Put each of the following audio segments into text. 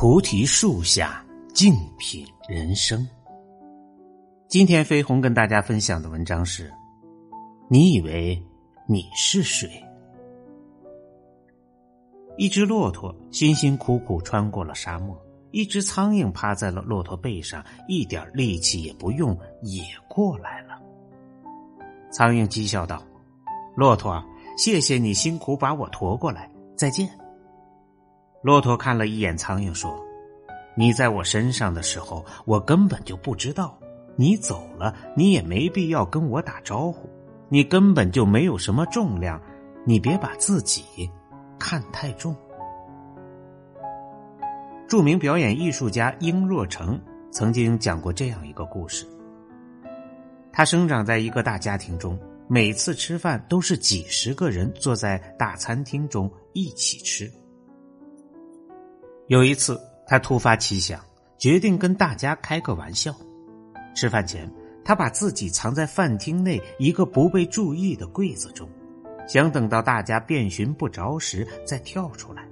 菩提树下静品人生。今天飞鸿跟大家分享的文章是：你以为你是谁？一只骆驼辛辛苦苦穿过了沙漠，一只苍蝇趴在了骆驼背上，一点力气也不用，也过来了。苍蝇讥笑道：“骆驼，谢谢你辛苦把我驮过来，再见。”骆驼看了一眼苍蝇，说：“你在我身上的时候，我根本就不知道；你走了，你也没必要跟我打招呼。你根本就没有什么重量，你别把自己看太重。”著名表演艺术家殷若成曾经讲过这样一个故事：他生长在一个大家庭中，每次吃饭都是几十个人坐在大餐厅中一起吃。有一次，他突发奇想，决定跟大家开个玩笑。吃饭前，他把自己藏在饭厅内一个不被注意的柜子中，想等到大家遍寻不着时再跳出来。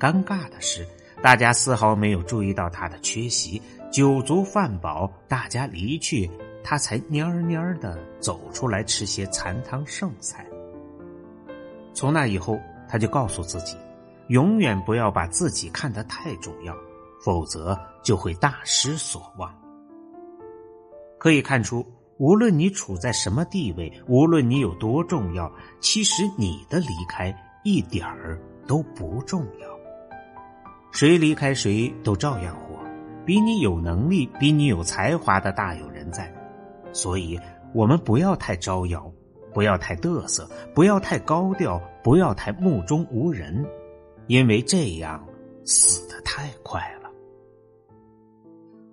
尴尬的是，大家丝毫没有注意到他的缺席。酒足饭饱，大家离去，他才蔫蔫的走出来吃些残汤剩菜。从那以后，他就告诉自己。永远不要把自己看得太重要，否则就会大失所望。可以看出，无论你处在什么地位，无论你有多重要，其实你的离开一点儿都不重要。谁离开谁都照样活，比你有能力、比你有才华的大有人在。所以，我们不要太招摇，不要太嘚瑟，不要太高调，不要太目中无人。因为这样死的太快了。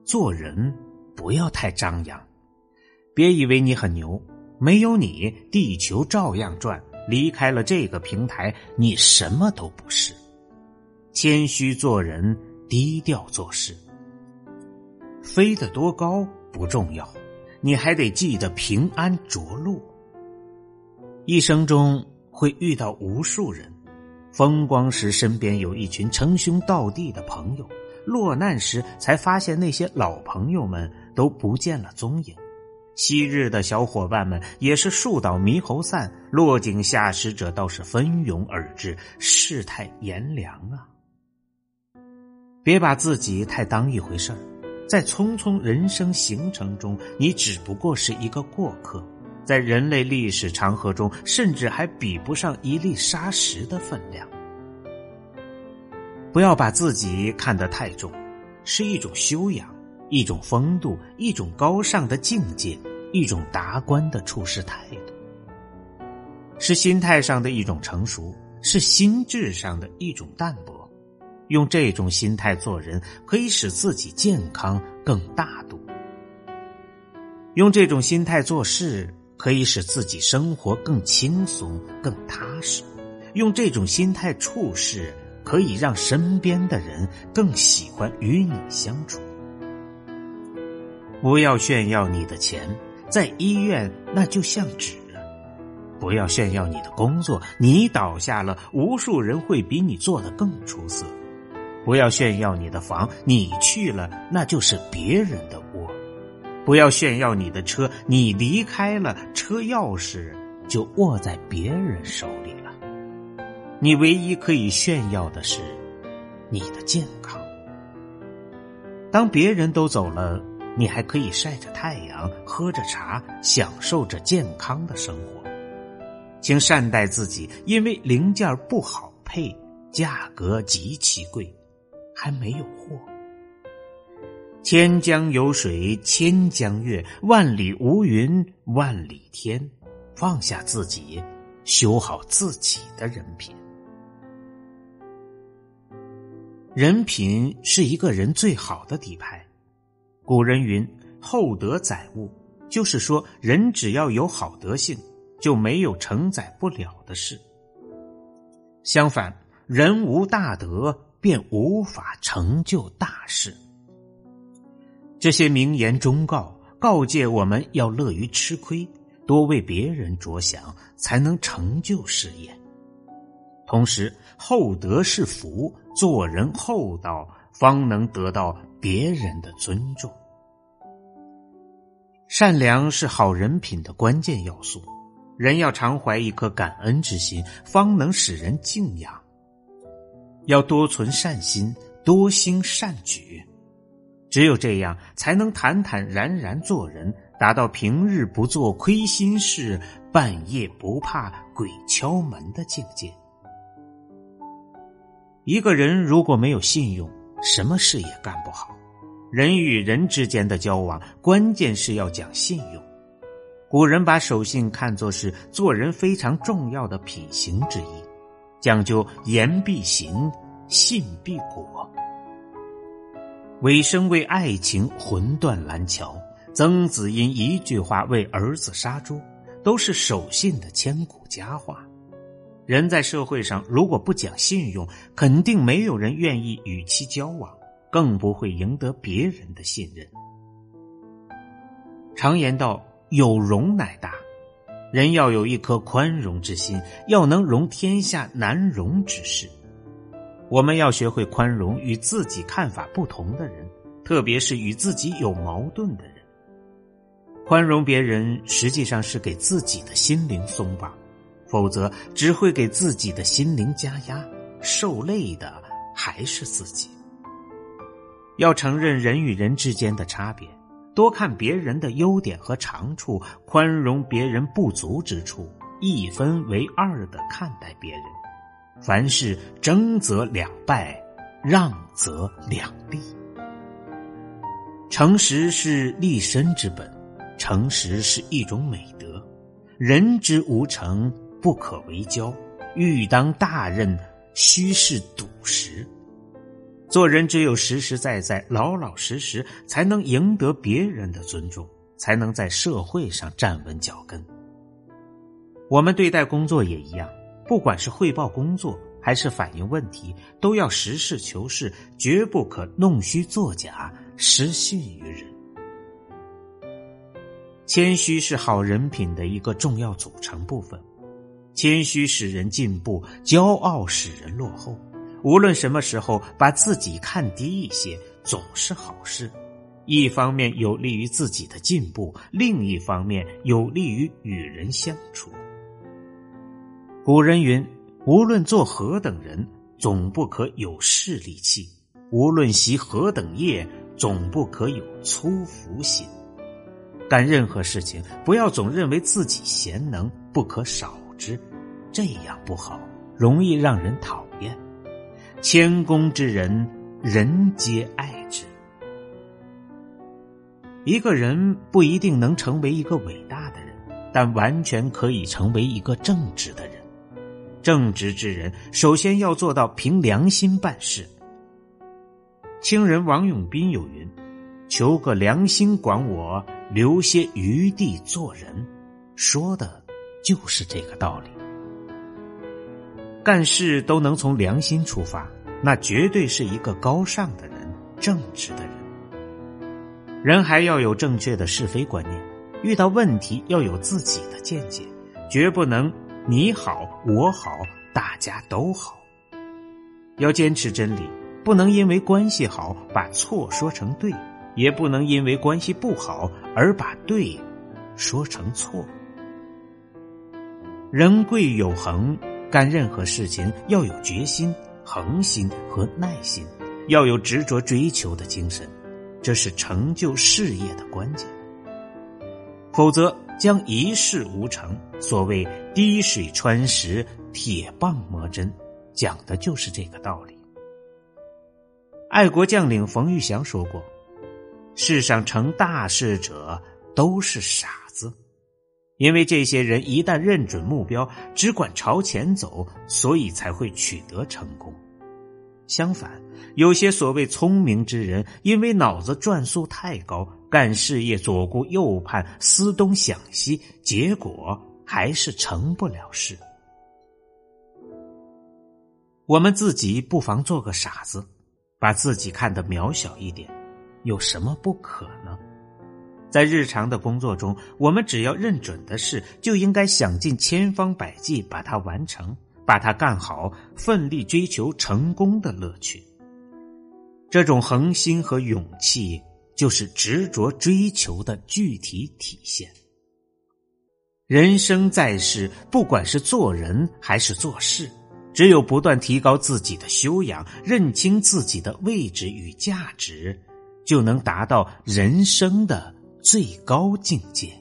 做人不要太张扬，别以为你很牛，没有你，地球照样转。离开了这个平台，你什么都不是。谦虚做人，低调做事。飞得多高不重要，你还得记得平安着陆。一生中会遇到无数人。风光时，身边有一群称兄道弟的朋友；落难时，才发现那些老朋友们都不见了踪影。昔日的小伙伴们也是树倒猕猴散，落井下石者倒是蜂拥而至。世态炎凉啊！别把自己太当一回事儿，在匆匆人生行程中，你只不过是一个过客。在人类历史长河中，甚至还比不上一粒沙石的分量。不要把自己看得太重，是一种修养，一种风度，一种高尚的境界，一种达观的处事态度，是心态上的一种成熟，是心智上的一种淡泊。用这种心态做人，可以使自己健康更大度；用这种心态做事。可以使自己生活更轻松、更踏实。用这种心态处事，可以让身边的人更喜欢与你相处。不要炫耀你的钱，在医院那就像纸；不要炫耀你的工作，你倒下了，无数人会比你做的更出色；不要炫耀你的房，你去了，那就是别人的。不要炫耀你的车，你离开了，车钥匙就握在别人手里了。你唯一可以炫耀的是你的健康。当别人都走了，你还可以晒着太阳，喝着茶，享受着健康的生活。请善待自己，因为零件不好配，价格极其贵，还没有货。千江有水千江月，万里无云万里天。放下自己，修好自己的人品。人品是一个人最好的底牌。古人云：“厚德载物”，就是说，人只要有好德性，就没有承载不了的事。相反，人无大德，便无法成就大事。这些名言忠告，告诫我们要乐于吃亏，多为别人着想，才能成就事业。同时，厚德是福，做人厚道，方能得到别人的尊重。善良是好人品的关键要素，人要常怀一颗感恩之心，方能使人敬仰。要多存善心，多兴善举，只有这样，才能坦坦然然做人，达到平日不做亏心事，半夜不怕鬼敲门的境界。一个人如果没有信用，什么事也干不好。人与人之间的交往，关键是要讲信用。古人把守信看作是做人非常重要的品行之一，讲究言必行，信必果。尾生为爱情魂断蓝桥，曾子因一句话为儿子杀猪，都是守信的千古佳话。人在社会上如果不讲信用，肯定没有人愿意与其交往，更不会赢得别人的信任。常言道：“有容乃大。”人要有一颗宽容之心，要能容天下难容之事。我们要学会宽容与自己看法不同的人，特别是与自己有矛盾的人。宽容别人，实际上是给自己的心灵松绑。否则，只会给自己的心灵加压，受累的还是自己。要承认人与人之间的差别，多看别人的优点和长处，宽容别人不足之处，一分为二的看待别人。凡事争则两败，让则两利。诚实是立身之本，诚实是一种美德。人之无诚。不可为交，欲当大任，须是笃实。做人只有实实在在、老老实实，才能赢得别人的尊重，才能在社会上站稳脚跟。我们对待工作也一样，不管是汇报工作还是反映问题，都要实事求是，绝不可弄虚作假、失信于人。谦虚是好人品的一个重要组成部分。谦虚使人进步，骄傲使人落后。无论什么时候把自己看低一些，总是好事。一方面有利于自己的进步，另一方面有利于与人相处。古人云：“无论做何等人，总不可有势利气；无论习何等业，总不可有粗浮心。”干任何事情，不要总认为自己贤能，不可少。之，这样不好，容易让人讨厌。谦恭之人，人皆爱之。一个人不一定能成为一个伟大的人，但完全可以成为一个正直的人。正直之人，首先要做到凭良心办事。清人王永斌有云：“求个良心管我，留些余地做人。”说的。就是这个道理。干事都能从良心出发，那绝对是一个高尚的人、正直的人。人还要有正确的是非观念，遇到问题要有自己的见解，绝不能你好我好大家都好。要坚持真理，不能因为关系好把错说成对，也不能因为关系不好而把对说成错。人贵有恒，干任何事情要有决心、恒心和耐心，要有执着追求的精神，这是成就事业的关键。否则将一事无成。所谓“滴水穿石，铁棒磨针”，讲的就是这个道理。爱国将领冯玉祥说过：“世上成大事者都是傻子。”因为这些人一旦认准目标，只管朝前走，所以才会取得成功。相反，有些所谓聪明之人，因为脑子转速太高，干事业左顾右盼，思东想西，结果还是成不了事。我们自己不妨做个傻子，把自己看得渺小一点，有什么不可呢？在日常的工作中，我们只要认准的事，就应该想尽千方百计把它完成，把它干好，奋力追求成功的乐趣。这种恒心和勇气，就是执着追求的具体体现。人生在世，不管是做人还是做事，只有不断提高自己的修养，认清自己的位置与价值，就能达到人生的最高境界。